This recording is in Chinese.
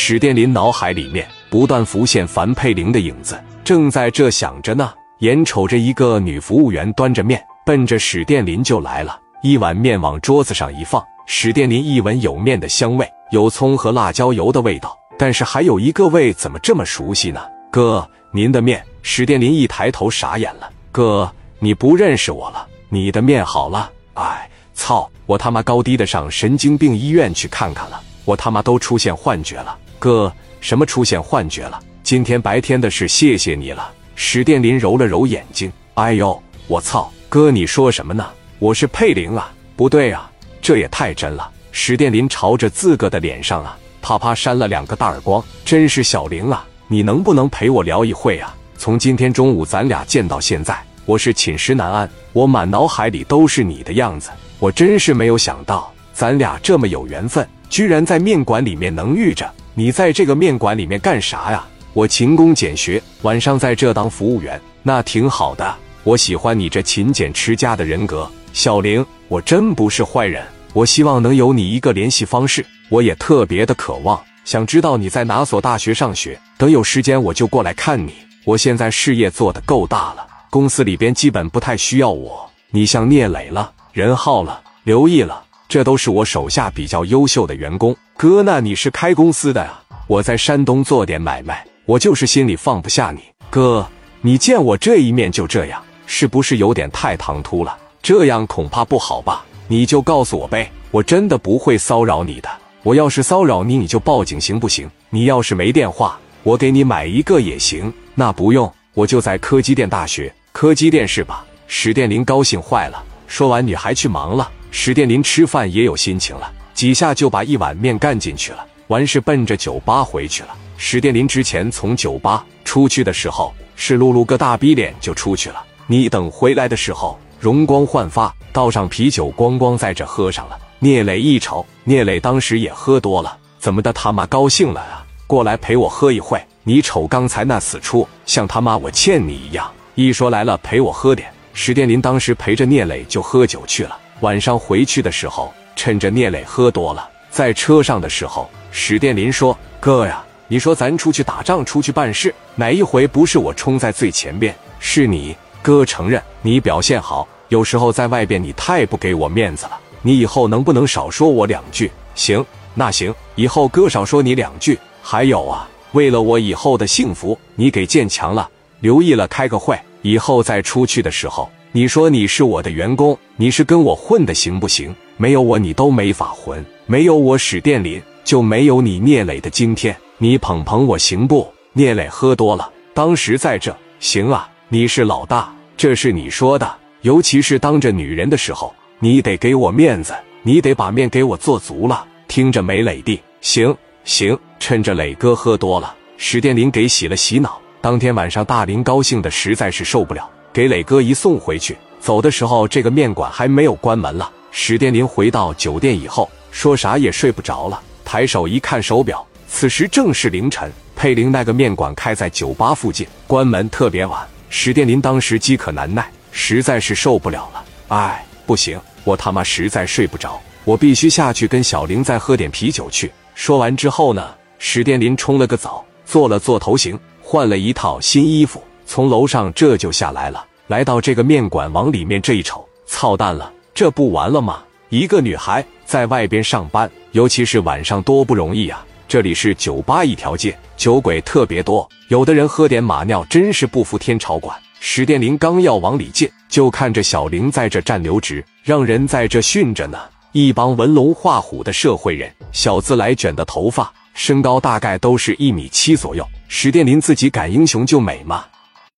史殿林脑海里面不断浮现樊佩玲的影子，正在这想着呢，眼瞅着一个女服务员端着面奔着史殿林就来了，一碗面往桌子上一放，史殿林一闻有面的香味，有葱和辣椒油的味道，但是还有一个味怎么这么熟悉呢？哥，您的面。史殿林一抬头傻眼了，哥，你不认识我了？你的面好了？哎，操！我他妈高低的上神经病医院去看看了，我他妈都出现幻觉了。哥，什么出现幻觉了？今天白天的事，谢谢你了。史殿林揉了揉眼睛，哎呦，我操！哥，你说什么呢？我是佩玲啊，不对啊，这也太真了。史殿林朝着自个的脸上啊，啪啪扇了两个大耳光，真是小玲啊，你能不能陪我聊一会啊？从今天中午咱俩见到现在，我是寝食难安，我满脑海里都是你的样子。我真是没有想到，咱俩这么有缘分，居然在面馆里面能遇着。你在这个面馆里面干啥呀？我勤工俭学，晚上在这当服务员，那挺好的。我喜欢你这勤俭持家的人格，小玲，我真不是坏人。我希望能有你一个联系方式，我也特别的渴望，想知道你在哪所大学上学。等有时间我就过来看你。我现在事业做得够大了，公司里边基本不太需要我。你像聂磊了。任浩了，刘毅了，这都是我手下比较优秀的员工。哥，那你是开公司的啊？我在山东做点买卖，我就是心里放不下你。哥，你见我这一面就这样，是不是有点太唐突了？这样恐怕不好吧？你就告诉我呗，我真的不会骚扰你的。我要是骚扰你，你就报警行不行？你要是没电话，我给你买一个也行。那不用，我就在科技电大学，科技电是吧？史殿林高兴坏了。说完，女孩去忙了。史殿林吃饭也有心情了，几下就把一碗面干进去了。完事奔着酒吧回去了。史殿林之前从酒吧出去的时候，是露露个大逼脸就出去了。你等回来的时候，容光焕发，倒上啤酒，咣咣在这喝上了。聂磊一瞅，聂磊当时也喝多了，怎么的他妈高兴了啊？过来陪我喝一会。你瞅刚才那死出，像他妈我欠你一样。一说来了，陪我喝点。史殿林当时陪着聂磊就喝酒去了。晚上回去的时候，趁着聂磊喝多了，在车上的时候，史殿林说：“哥呀，你说咱出去打仗，出去办事，哪一回不是我冲在最前边？是你哥承认你表现好，有时候在外边你太不给我面子了。你以后能不能少说我两句？行，那行，以后哥少说你两句。还有啊，为了我以后的幸福，你给建强了留意了，开个会。”以后再出去的时候，你说你是我的员工，你是跟我混的，行不行？没有我，你都没法混。没有我史殿林，就没有你聂磊的今天。你捧捧我行不？聂磊喝多了，当时在这，行啊，你是老大，这是你说的。尤其是当着女人的时候，你得给我面子，你得把面给我做足了。听着没，磊弟？行行，趁着磊哥喝多了，史殿林给洗了洗脑。当天晚上，大林高兴的实在是受不了，给磊哥一送回去。走的时候，这个面馆还没有关门了。史殿林回到酒店以后，说啥也睡不着了。抬手一看手表，此时正是凌晨。佩玲那个面馆开在酒吧附近，关门特别晚。史殿林当时饥渴难耐，实在是受不了了。哎，不行，我他妈实在睡不着，我必须下去跟小玲再喝点啤酒去。说完之后呢，史殿林冲了个澡，做了做头型。换了一套新衣服，从楼上这就下来了，来到这个面馆，往里面这一瞅，操蛋了，这不完了吗？一个女孩在外边上班，尤其是晚上多不容易啊！这里是酒吧一条街，酒鬼特别多，有的人喝点马尿，真是不服天朝管。史殿林刚要往里进，就看着小玲在这站留直，让人在这训着呢。一帮纹龙画虎的社会人，小自来卷的头发。身高大概都是一米七左右，史殿林自己赶英雄救美吗，